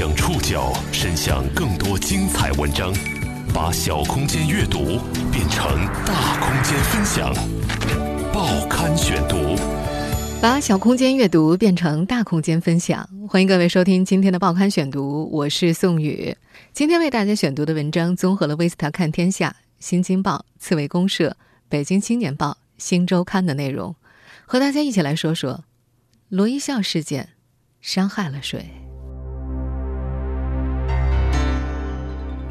将触角伸向更多精彩文章，把小空间阅读变成大空间分享。报刊选读，把小空间阅读变成大空间分享。欢迎各位收听今天的报刊选读，我是宋宇。今天为大家选读的文章综合了《威斯特看天下》《新京报》《刺猬公社》《北京青年报》《新周刊》的内容，和大家一起来说说罗一笑事件伤害了谁。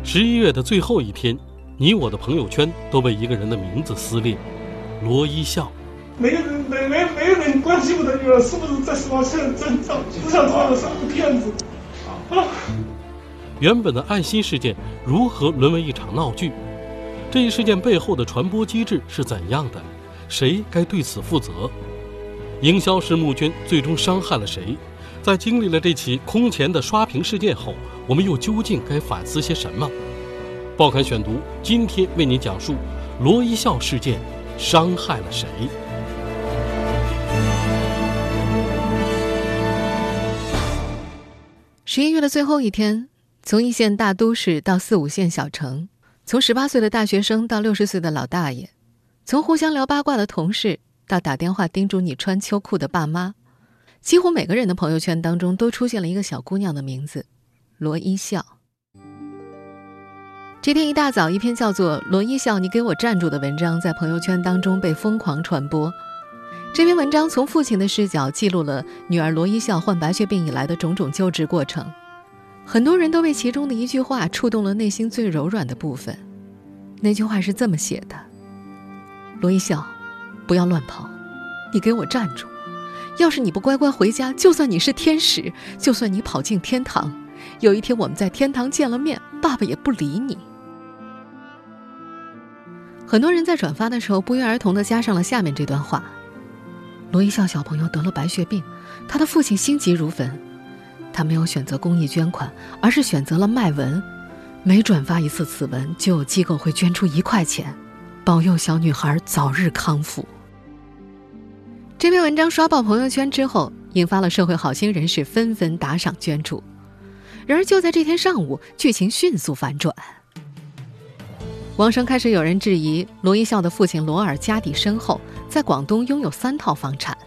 十一月的最后一天，你我的朋友圈都被一个人的名字撕裂——罗一笑。没有人，没没没有人关心我的女儿是不是在十八线真正，只想说我是个骗子。啊！原本的爱心事件如何沦为一场闹剧？这一事件背后的传播机制是怎样的？谁该对此负责？营销师募捐最终伤害了谁？在经历了这起空前的刷屏事件后，我们又究竟该反思些什么？报刊选读今天为您讲述罗一笑事件伤害了谁。十一月的最后一天，从一线大都市到四五线小城，从十八岁的大学生到六十岁的老大爷，从互相聊八卦的同事到打电话叮嘱你穿秋裤的爸妈。几乎每个人的朋友圈当中都出现了一个小姑娘的名字，罗一笑。这天一大早，一篇叫做《罗一笑，你给我站住》的文章在朋友圈当中被疯狂传播。这篇文章从父亲的视角记录了女儿罗一笑患白血病以来的种种救治过程，很多人都被其中的一句话触动了内心最柔软的部分。那句话是这么写的：“罗一笑，不要乱跑，你给我站住。”要是你不乖乖回家，就算你是天使，就算你跑进天堂，有一天我们在天堂见了面，爸爸也不理你。很多人在转发的时候不约而同的加上了下面这段话：罗一笑小朋友得了白血病，他的父亲心急如焚，他没有选择公益捐款，而是选择了卖文，每转发一次此文，就有机构会捐出一块钱，保佑小女孩早日康复。这篇文章刷爆朋友圈之后，引发了社会好心人士纷纷打赏捐助。然而，就在这天上午，剧情迅速反转。网上开始有人质疑罗一笑的父亲罗尔家底深厚，在广东拥有三套房产。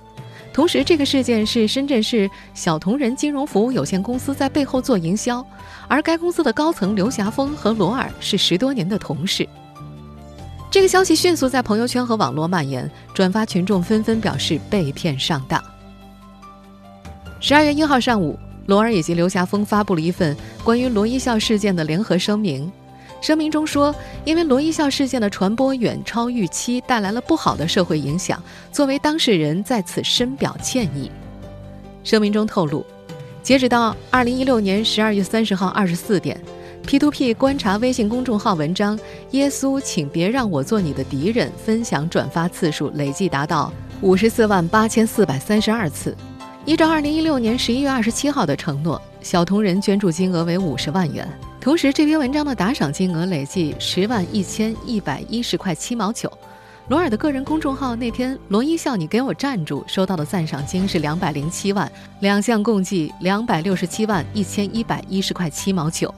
同时，这个事件是深圳市小同仁金融服务有限公司在背后做营销，而该公司的高层刘霞峰和罗尔是十多年的同事。这个消息迅速在朋友圈和网络蔓延，转发群众纷纷表示被骗上当。十二月一号上午，罗尔以及刘霞峰发布了一份关于罗一笑事件的联合声明。声明中说，因为罗一笑事件的传播远超预期，带来了不好的社会影响，作为当事人在此深表歉意。声明中透露，截止到二零一六年十二月三十号二十四点。，P to P 观察微信公众号文章“耶稣，请别让我做你的敌人”分享转发次数累计达到五十四万八千四百三十二次。依照二零一六年十一月二十七号的承诺，小同仁捐助金额为五十万元。同时，这篇文章的打赏金额累计十万一千一百一十块七毛九。罗尔的个人公众号那天“罗一笑，你给我站住”收到的赞赏金是两百零七万，两项共计两百六十七万一千一百一十块七毛九。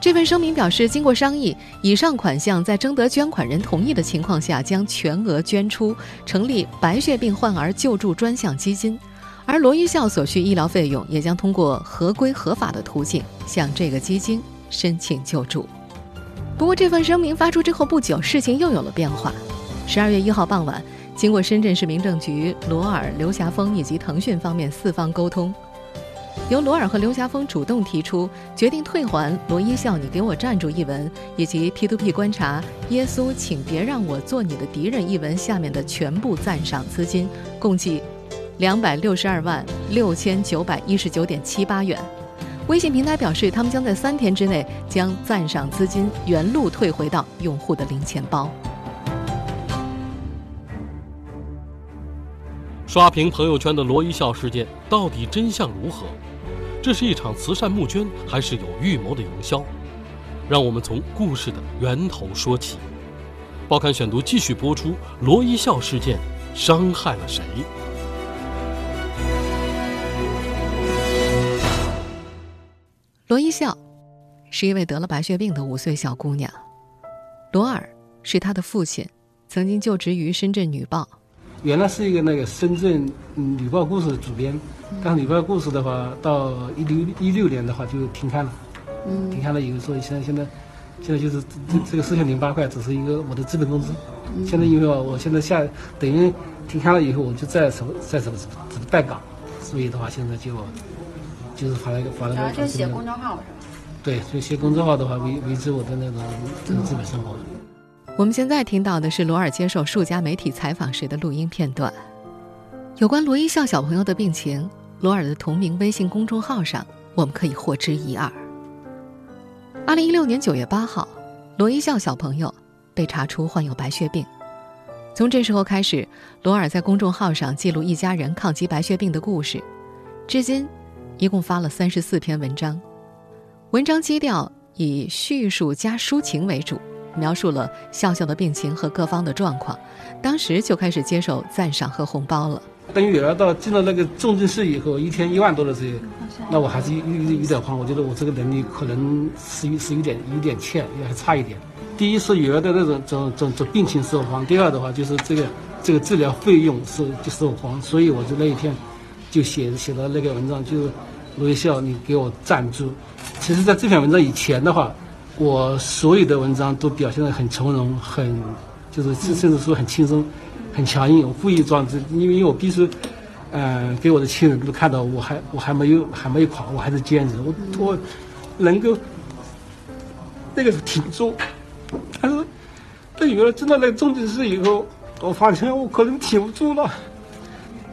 这份声明表示，经过商议，以上款项在征得捐款人同意的情况下，将全额捐出，成立白血病患儿救助专项基金，而罗一笑所需医疗费用也将通过合规合法的途径向这个基金申请救助。不过，这份声明发出之后不久，事情又有了变化。十二月一号傍晚，经过深圳市民政局、罗尔、刘霞峰以及腾讯方面四方沟通。由罗尔和刘霞峰主动提出决定退还罗一笑“你给我站住”一文，以及 P2P 观察“耶稣，请别让我做你的敌人”一文下面的全部赞赏资金，共计两百六十二万六千九百一十九点七八元。微信平台表示，他们将在三天之内将赞赏资金原路退回到用户的零钱包。刷屏朋友圈的罗一笑事件到底真相如何？这是一场慈善募捐，还是有预谋的营销？让我们从故事的源头说起。报刊选读继续播出：罗一笑事件伤害了谁？罗一笑是一位得了白血病的五岁小姑娘，罗尔是她的父亲，曾经就职于深圳《女报》。原来是一个那个深圳《女报》故事的主编，但是《女报》故事的话，到一六一六年的话就停刊了。嗯，停刊了以后，所以现在现在现在就是这这个四千零八块只是一个我的基本工资。现在因为我现在下等于停刊了以后，我就再什么再什么什么带岗，所以的话现在就就是发了一个发了个。就写公众号是吧？对，就写公众号的话维维持我的那个这个基本生活。我们现在听到的是罗尔接受数家媒体采访时的录音片段。有关罗一笑小朋友的病情，罗尔的同名微信公众号上我们可以获知一二。二零一六年九月八号，罗一笑小朋友被查出患有白血病。从这时候开始，罗尔在公众号上记录一家人抗击白血病的故事，至今一共发了三十四篇文章，文章基调以叙述加抒情为主。描述了笑笑的病情和各方的状况，当时就开始接受赞赏和红包了。等女儿到进了那个重症室以后，一天一万多的时候，那我还是有有有点慌。我觉得我这个能力可能是是有点有点欠，也还差一点。第一是女儿的那种种种种病情是我慌，第二的话就是这个这个治疗费用是就是我慌，所以我就那一天就写写了那个文章，就罗一笑，你给我赞助。其实，在这篇文章以前的话。我所有的文章都表现得很从容，很就是甚至说很轻松，很强硬。我故意装，因为因为我必须，嗯，给我的亲人都看到我还我还没有还没有垮，我还是坚持，我我能够那个挺住。但是等原来真的那个重症室以后，我发现我可能挺不住了，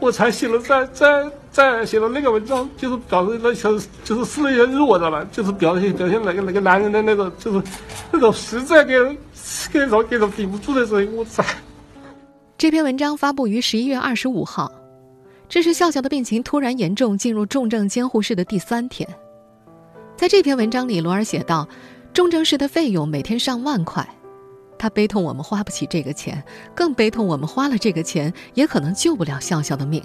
我才写了再再。再写了那个文章，就是表示那小就是是那些弱的了，就是表现表现那个那个男人的那种，就是那种实在给给人给人顶不住的时候，我操！这篇文章发布于十一月二十五号，这是笑笑的病情突然严重进入重症监护室的第三天。在这篇文章里，罗尔写道：“重症室的费用每天上万块，他悲痛我们花不起这个钱，更悲痛我们花了这个钱也可能救不了笑笑的命。”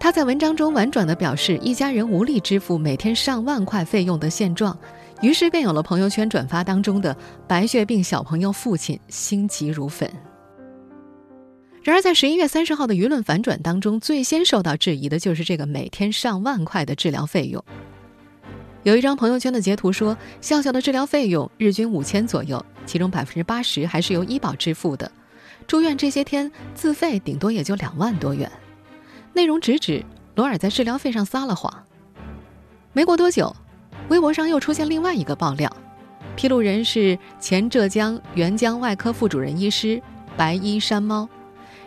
他在文章中婉转地表示，一家人无力支付每天上万块费用的现状，于是便有了朋友圈转发当中的白血病小朋友父亲心急如焚。然而，在十一月三十号的舆论反转当中，最先受到质疑的就是这个每天上万块的治疗费用。有一张朋友圈的截图说，笑笑的治疗费用日均五千左右，其中百分之八十还是由医保支付的，住院这些天自费顶多也就两万多元。内容直指罗尔在治疗费上撒了谎。没过多久，微博上又出现另外一个爆料，披露人是前浙江援江外科副主任医师白衣山猫。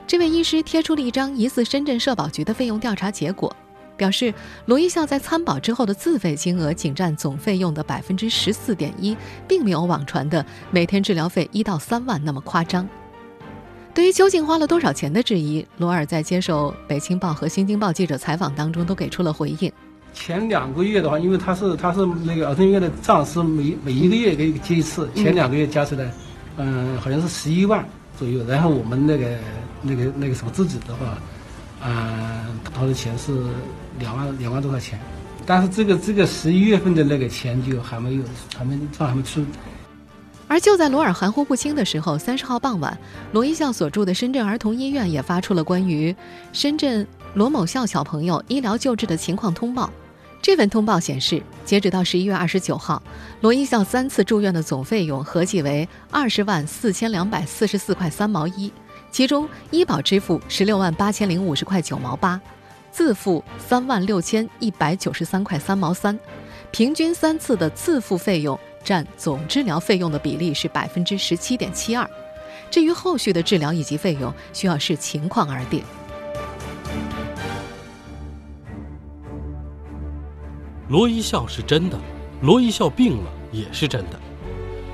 这位医师贴出了一张疑似深圳社保局的费用调查结果，表示罗一笑在参保之后的自费金额仅占总费用的百分之十四点一，并没有网传的每天治疗费一到三万那么夸张。对于究竟花了多少钱的质疑，罗尔在接受《北青报》和《新京报》记者采访当中都给出了回应。前两个月的话，因为他是他是那个儿童医院的账是每每一个月给接一次，前两个月加起来，嗯，好像是十一万左右。然后我们那个那个那个什么自己的话，嗯，掏的钱是两万两万多块钱，但是这个这个十一月份的那个钱就还没有还没账还没出。而就在罗尔含糊不清的时候，三十号傍晚，罗一笑所住的深圳儿童医院也发出了关于深圳罗某笑小朋友医疗救治的情况通报。这份通报显示，截止到十一月二十九号，罗一笑三次住院的总费用合计为二十万四千两百四十四块三毛一，其中医保支付十六万八千零五十块九毛八，自付三万六千一百九十三块三毛三，平均三次的自付费用。占总治疗费用的比例是百分之十七点七二，至于后续的治疗以及费用，需要视情况而定。罗一笑是真的，罗一笑病了也是真的。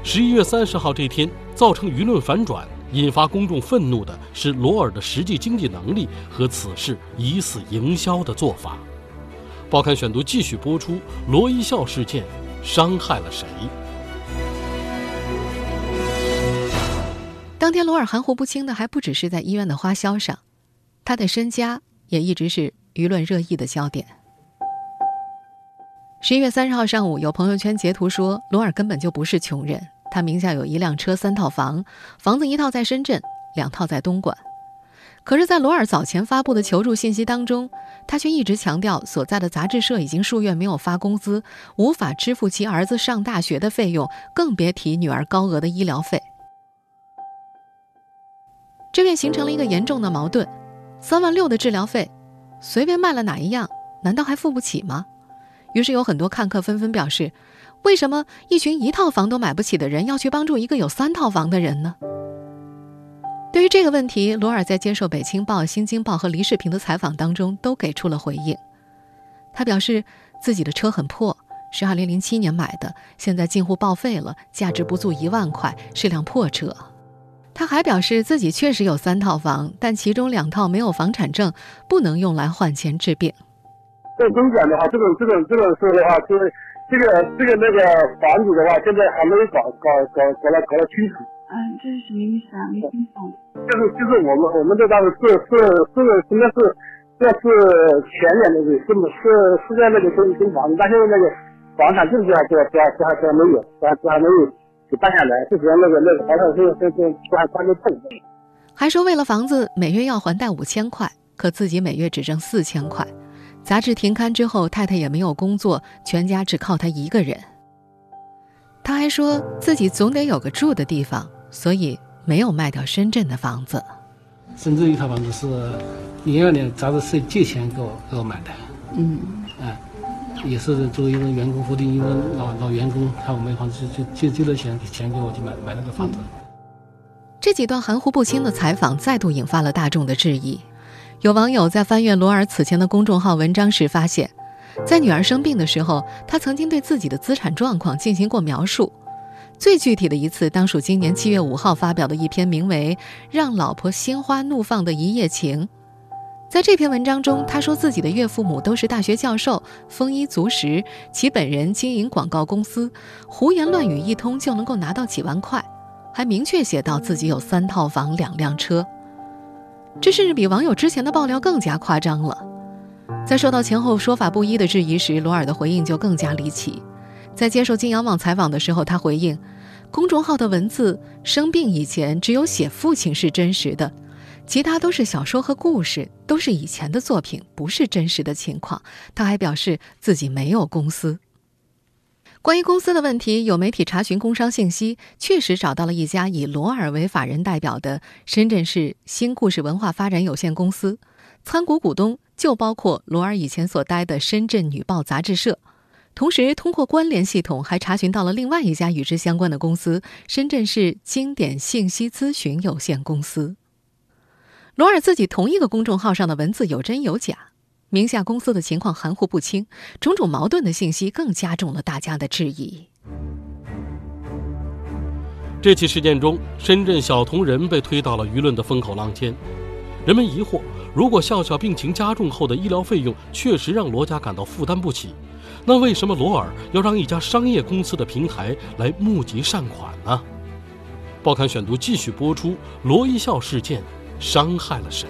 十一月三十号这天，造成舆论反转、引发公众愤怒的是罗尔的实际经济能力和此事疑似营销的做法。报刊选读继续播出罗一笑事件。伤害了谁？当天，罗尔含糊不清的还不只是在医院的花销上，他的身家也一直是舆论热议的焦点。十一月三十号上午，有朋友圈截图说，罗尔根本就不是穷人，他名下有一辆车、三套房，房子一套在深圳，两套在东莞。可是，在罗尔早前发布的求助信息当中，他却一直强调所在的杂志社已经数月没有发工资，无法支付其儿子上大学的费用，更别提女儿高额的医疗费。这便形成了一个严重的矛盾：三万六的治疗费，随便卖了哪一样，难道还付不起吗？于是有很多看客纷纷表示：为什么一群一套房都买不起的人要去帮助一个有三套房的人呢？对于这个问题，罗尔在接受《北青报》《新京报》和黎世平的采访当中都给出了回应。他表示自己的车很破，是2007年买的，现在近乎报废了，价值不足一万块，是辆破车。他还表示自己确实有三套房，但其中两套没有房产证，不能用来换钱治病。这东莞的话，这种这种这种事的话，就这个这个那个房子的话，现在还没有搞搞搞搞了搞了清楚。嗯，这是什么意思啊？没听懂。就是就是我们我们这当时是是是应该是这是前年那个是是是在那个新新房子，但是那个房产证这还这还这还这还没有，这还这还没有给办下来，之前那个那个房产证是是是还还没动。还说为了房子每月要还贷五千块，可自己每月只挣四千块。杂志停刊之后，太太也没有工作，全家只靠他一个人。他还说自己总得有个住的地方。所以没有卖掉深圳的房子。深圳一套房子是零二年杂志社借钱给我给我买的。嗯，啊，也是作为一个员工福利，一个老老员工，看我没房子就借借了钱钱给我去买买那个房子。这几段含糊不清的采访再度引发了大众的质疑。有网友在翻阅罗尔此前的公众号文章时发现，在女儿生病的时候，他曾经对自己的资产状况进行过描述。最具体的一次，当属今年七月五号发表的一篇名为《让老婆心花怒放的一夜情》。在这篇文章中，他说自己的岳父母都是大学教授，丰衣足食，其本人经营广告公司，胡言乱语一通就能够拿到几万块，还明确写到自己有三套房、两辆车。这甚至比网友之前的爆料更加夸张了。在受到前后说法不一的质疑时，罗尔的回应就更加离奇。在接受金阳网采访的时候，他回应，公众号的文字生病以前只有写父亲是真实的，其他都是小说和故事，都是以前的作品，不是真实的情况。他还表示自己没有公司。关于公司的问题，有媒体查询工商信息，确实找到了一家以罗尔为法人代表的深圳市新故事文化发展有限公司，参股股东就包括罗尔以前所待的深圳女报杂志社。同时，通过关联系统还查询到了另外一家与之相关的公司——深圳市经典信息咨询有限公司。罗尔自己同一个公众号上的文字有真有假，名下公司的情况含糊不清，种种矛盾的信息更加重了大家的质疑。这起事件中，深圳小铜人被推到了舆论的风口浪尖。人们疑惑：如果笑笑病情加重后的医疗费用确实让罗家感到负担不起？那为什么罗尔要让一家商业公司的平台来募集善款呢？报刊选读继续播出：罗一笑事件伤害了谁？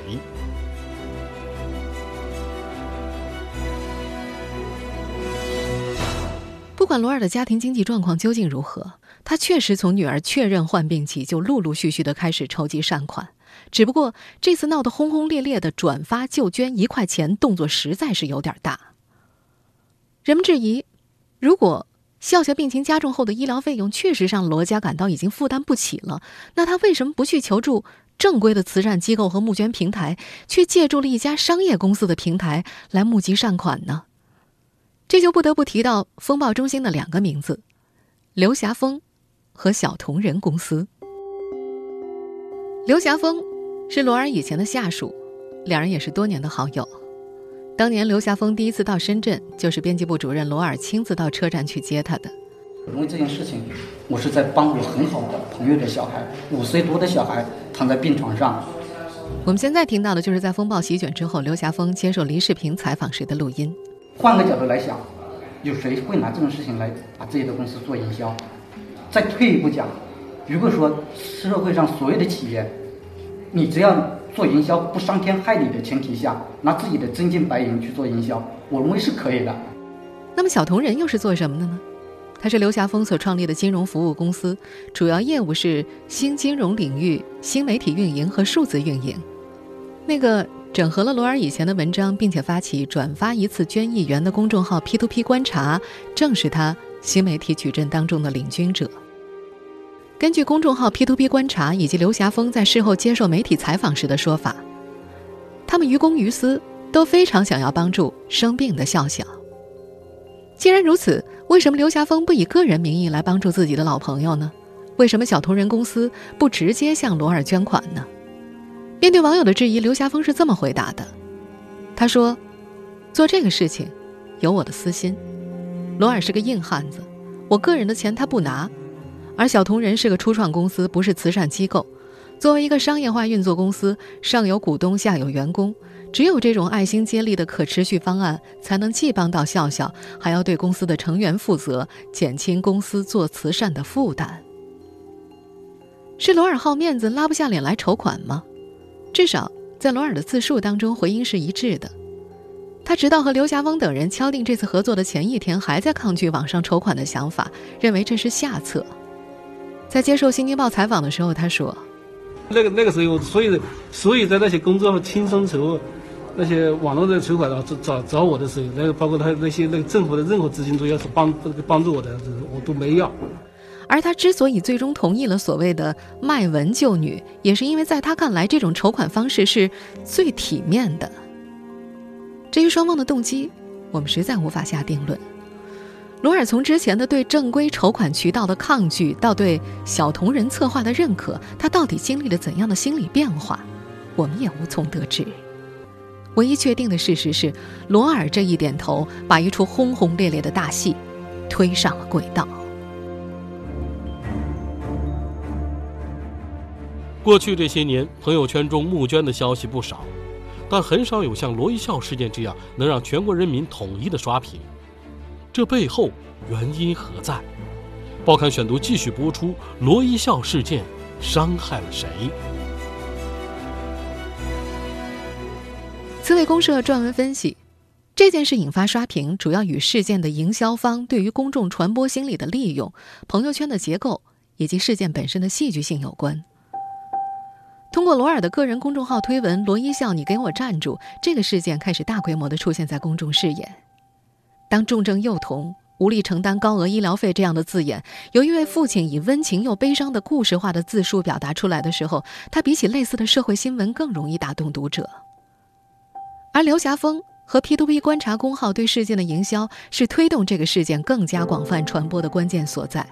不管罗尔的家庭经济状况究竟如何，他确实从女儿确认患病起就陆陆续续的开始筹集善款。只不过这次闹得轰轰烈烈的转发就捐一块钱动作实在是有点大。人们质疑，如果笑笑病情加重后的医疗费用确实让罗家感到已经负担不起了，那他为什么不去求助正规的慈善机构和募捐平台，却借助了一家商业公司的平台来募集善款呢？这就不得不提到风暴中心的两个名字：刘霞峰和小铜人公司。刘霞峰是罗尔以前的下属，两人也是多年的好友。当年刘霞峰第一次到深圳，就是编辑部主任罗尔亲自到车站去接他的。因为这件事情，我是在帮我很好的朋友的小孩，五岁多的小孩躺在病床上。我们现在听到的就是在风暴席卷之后，刘霞峰接受黎世平采访时的录音。换个角度来想，有谁会拿这种事情来把自己的公司做营销？再退一步讲，如果说社会上所有的企业，你只要。做营销不伤天害理的前提下，拿自己的真金白银去做营销，我认为是可以的。那么小同仁又是做什么的呢？他是刘霞峰所创立的金融服务公司，主要业务是新金融领域、新媒体运营和数字运营。那个整合了罗尔以前的文章，并且发起转发一次捐一元的公众号 P to P 观察，正是他新媒体矩阵当中的领军者。根据公众号 P to P 观察以及刘霞峰在事后接受媒体采访时的说法，他们于公于私都非常想要帮助生病的笑笑。既然如此，为什么刘霞峰不以个人名义来帮助自己的老朋友呢？为什么小同仁公司不直接向罗尔捐款呢？面对网友的质疑，刘霞峰是这么回答的：“他说，做这个事情有我的私心。罗尔是个硬汉子，我个人的钱他不拿，而小同仁是个初创公司，不是慈善机构。作为一个商业化运作公司，上有股东，下有员工。”只有这种爱心接力的可持续方案，才能既帮到笑笑，还要对公司的成员负责，减轻公司做慈善的负担。是罗尔好面子，拉不下脸来筹款吗？至少在罗尔的自述当中，回音是一致的。他直到和刘霞峰等人敲定这次合作的前一天，还在抗拒网上筹款的想法，认为这是下策。在接受《新京报》采访的时候，他说：“那个那个时候，所以所以在那些公众号轻松筹。”那些网络的筹款啊，找找找我的时候，那个包括他那些那个政府的任何资金都要是帮帮助我的，我都没要。而他之所以最终同意了所谓的卖文救女，也是因为在他看来，这种筹款方式是最体面的。至于双方的动机，我们实在无法下定论。罗尔从之前的对正规筹款渠道的抗拒，到对小同人策划的认可，他到底经历了怎样的心理变化，我们也无从得知。唯一确定的事实是，罗尔这一点头，把一出轰轰烈烈的大戏推上了轨道。过去这些年，朋友圈中募捐的消息不少，但很少有像罗一笑事件这样能让全国人民统一的刷屏。这背后原因何在？报刊选读继续播出：罗一笑事件伤害了谁？刺猬公社撰文分析，这件事引发刷屏，主要与事件的营销方对于公众传播心理的利用、朋友圈的结构以及事件本身的戏剧性有关。通过罗尔的个人公众号推文“罗一笑，你给我站住”，这个事件开始大规模的出现在公众视野。当重症幼童无力承担高额医疗费这样的字眼，由一位父亲以温情又悲伤的故事化的自述表达出来的时候，他比起类似的社会新闻更容易打动读者。而刘霞峰和 P2P 观察公号对事件的营销，是推动这个事件更加广泛传播的关键所在。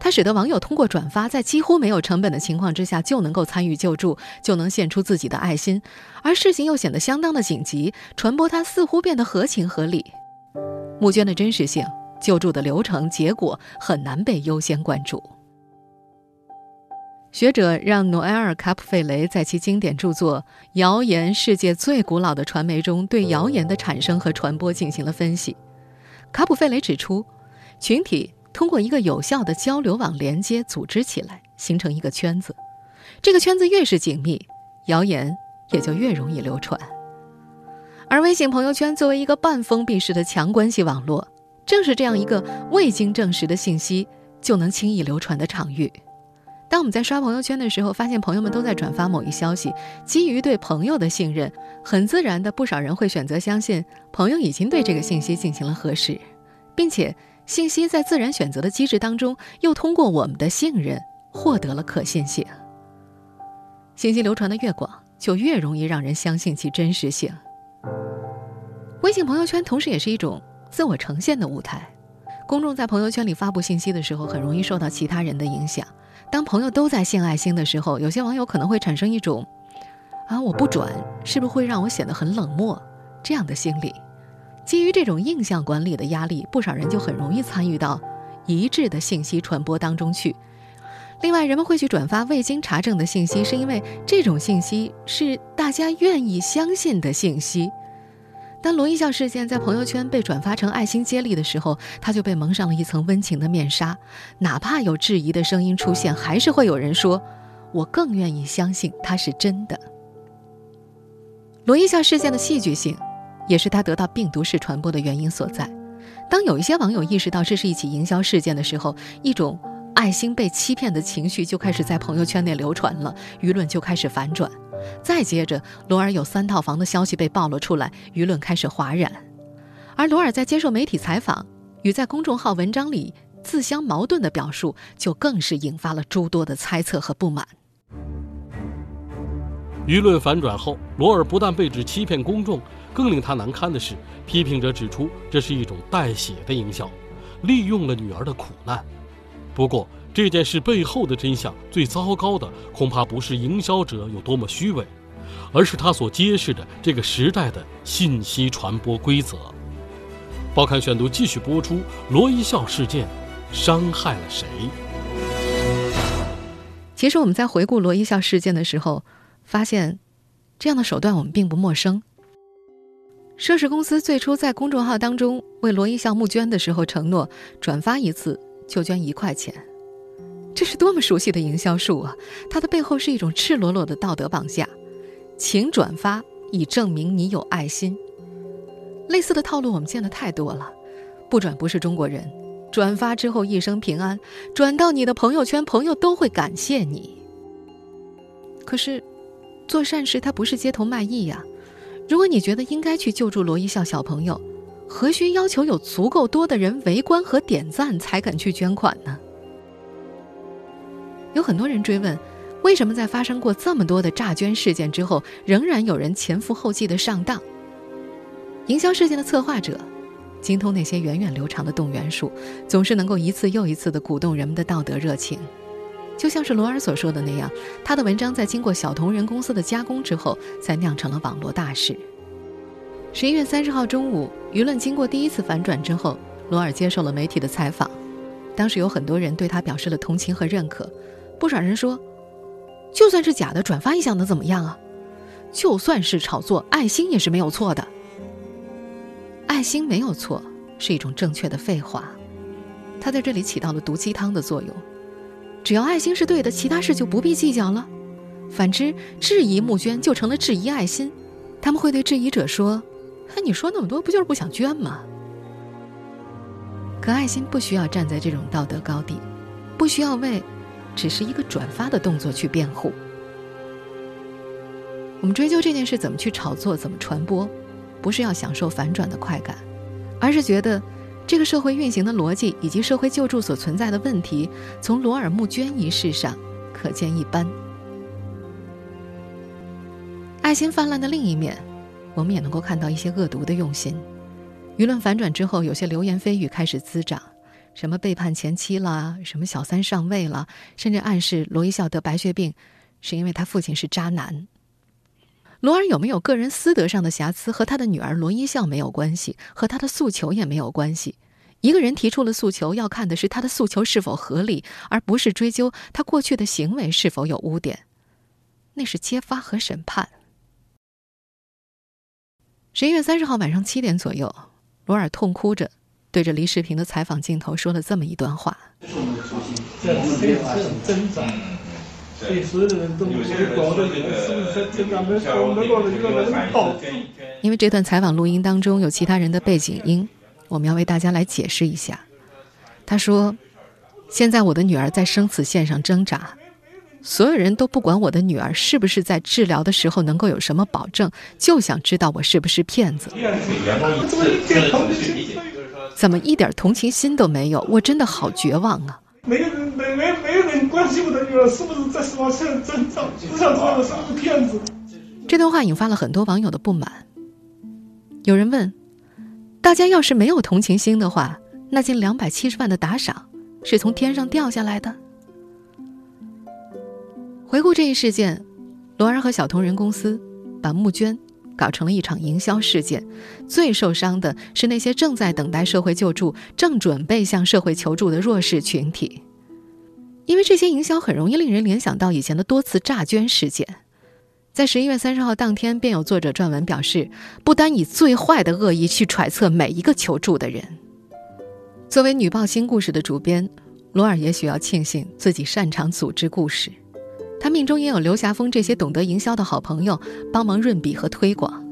它使得网友通过转发，在几乎没有成本的情况之下，就能够参与救助，就能献出自己的爱心。而事情又显得相当的紧急，传播它似乎变得合情合理。募捐的真实性、救助的流程、结果很难被优先关注。学者让诺埃尔·卡普费雷在其经典著作《谣言：世界最古老的传媒》中，对谣言的产生和传播进行了分析。卡普费雷指出，群体通过一个有效的交流网连接组织起来，形成一个圈子。这个圈子越是紧密，谣言也就越容易流传。而微信朋友圈作为一个半封闭式的强关系网络，正是这样一个未经证实的信息就能轻易流传的场域。当我们在刷朋友圈的时候，发现朋友们都在转发某一消息，基于对朋友的信任，很自然的，不少人会选择相信朋友已经对这个信息进行了核实，并且信息在自然选择的机制当中，又通过我们的信任获得了可信性。信息流传的越广，就越容易让人相信其真实性。微信朋友圈同时也是一种自我呈现的舞台，公众在朋友圈里发布信息的时候，很容易受到其他人的影响。当朋友都在献爱心的时候，有些网友可能会产生一种“啊，我不转是不是会让我显得很冷漠”这样的心理。基于这种印象管理的压力，不少人就很容易参与到一致的信息传播当中去。另外，人们会去转发未经查证的信息，是因为这种信息是大家愿意相信的信息。当罗一笑事件在朋友圈被转发成爱心接力的时候，他就被蒙上了一层温情的面纱。哪怕有质疑的声音出现，还是会有人说：“我更愿意相信它是真的。”罗一笑事件的戏剧性，也是他得到病毒式传播的原因所在。当有一些网友意识到这是一起营销事件的时候，一种爱心被欺骗的情绪就开始在朋友圈内流传了，舆论就开始反转。再接着，罗尔有三套房的消息被暴露出来，舆论开始哗然。而罗尔在接受媒体采访与在公众号文章里自相矛盾的表述，就更是引发了诸多的猜测和不满。舆论反转后，罗尔不但被指欺骗公众，更令他难堪的是，批评者指出这是一种带血的营销，利用了女儿的苦难。不过，这件事背后的真相，最糟糕的恐怕不是营销者有多么虚伪，而是他所揭示的这个时代的信息传播规则。报刊选读继续播出：罗一笑事件伤害了谁？其实我们在回顾罗一笑事件的时候。发现，这样的手段我们并不陌生。涉事公司最初在公众号当中为罗一笑募捐的时候，承诺转发一次就捐一块钱，这是多么熟悉的营销术啊！它的背后是一种赤裸裸的道德绑架，请转发以证明你有爱心。类似的套路我们见的太多了，不转不是中国人，转发之后一生平安，转到你的朋友圈，朋友都会感谢你。可是。做善事，它不是街头卖艺呀。如果你觉得应该去救助罗一笑小朋友，何须要求有足够多的人围观和点赞才肯去捐款呢？有很多人追问，为什么在发生过这么多的诈捐事件之后，仍然有人前赴后继的上当？营销事件的策划者，精通那些源远流长的动员术，总是能够一次又一次的鼓动人们的道德热情。就像是罗尔所说的那样，他的文章在经过小同仁公司的加工之后，才酿成了网络大事。十一月三十号中午，舆论经过第一次反转之后，罗尔接受了媒体的采访。当时有很多人对他表示了同情和认可，不少人说：“就算是假的，转发一下能怎么样啊？就算是炒作，爱心也是没有错的。爱心没有错是一种正确的废话，它在这里起到了毒鸡汤的作用。”只要爱心是对的，其他事就不必计较了。反之，质疑募捐就成了质疑爱心。他们会对质疑者说：“哎，你说那么多，不就是不想捐吗？”可爱心不需要站在这种道德高地，不需要为只是一个转发的动作去辩护。我们追究这件事怎么去炒作、怎么传播，不是要享受反转的快感，而是觉得。这个社会运行的逻辑以及社会救助所存在的问题，从罗尔募捐一事上可见一斑。爱心泛滥的另一面，我们也能够看到一些恶毒的用心。舆论反转之后，有些流言蜚语开始滋长，什么背叛前妻啦，什么小三上位了，甚至暗示罗一笑得白血病，是因为他父亲是渣男。罗尔有没有个人私德上的瑕疵，和他的女儿罗一笑没有关系，和他的诉求也没有关系。一个人提出了诉求，要看的是他的诉求是否合理，而不是追究他过去的行为是否有污点。那是揭发和审判。十一月三十号晚上七点左右，罗尔痛哭着对着黎世平的采访镜头说了这么一段话：“这是非常挣扎。”所以所有的人都会搞得这个是不是在增长？没搞没搞的一个人跑。因为这段采访录音当中有其他人的背景音，我们要为大家来解释一下。他说：“现在我的女儿在生死线上挣扎，所有人都不管我的女儿是不是在治疗的时候能够有什么保证，就想知道我是不是骗子。怎么一点同情心都没有？我真的好绝望啊！”没有人，关心我的女儿是不是在死亡线上挣扎，只想知道我是不是骗子。这段话引发了很多网友的不满。有人问：大家要是没有同情心的话，那近两百七十万的打赏是从天上掉下来的？回顾这一事件，罗儿和小同仁公司把募捐。搞成了一场营销事件，最受伤的是那些正在等待社会救助、正准备向社会求助的弱势群体，因为这些营销很容易令人联想到以前的多次诈捐事件。在十一月三十号当天，便有作者撰文表示，不单以最坏的恶意去揣测每一个求助的人。作为女报新故事的主编，罗尔也许要庆幸自己擅长组织故事。他命中也有刘霞峰这些懂得营销的好朋友帮忙润笔和推广，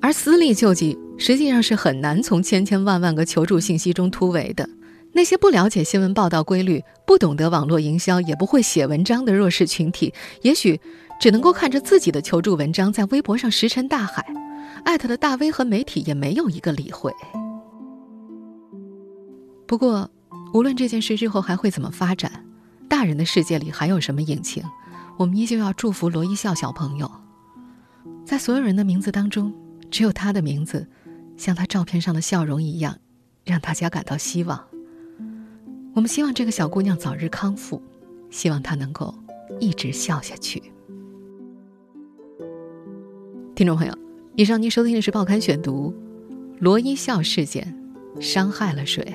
而私立救济实际上是很难从千千万万个求助信息中突围的。那些不了解新闻报道规律、不懂得网络营销、也不会写文章的弱势群体，也许只能够看着自己的求助文章在微博上石沉大海，艾特的大 V 和媒体也没有一个理会。不过，无论这件事之后还会怎么发展，大人的世界里还有什么隐情，我们依旧要祝福罗一笑小朋友。在所有人的名字当中，只有他的名字，像他照片上的笑容一样，让大家感到希望。我们希望这个小姑娘早日康复，希望她能够一直笑下去。听众朋友，以上您收听的是《报刊选读》，罗一笑事件伤害了谁？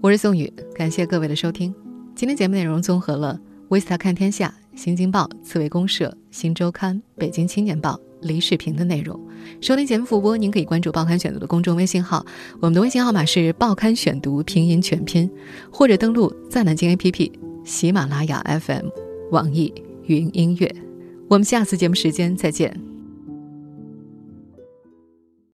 我是宋宇，感谢各位的收听。今天节目内容综合了《维斯塔看天下》《新京报》《刺猬公社》《新周刊》《北京青年报》。离视频的内容，收听节目复播，您可以关注《报刊选读》的公众微信号，我们的微信号码是“报刊选读”拼音全拼，或者登录在南京 APP、喜马拉雅 FM、网易云音乐。我们下次节目时间再见。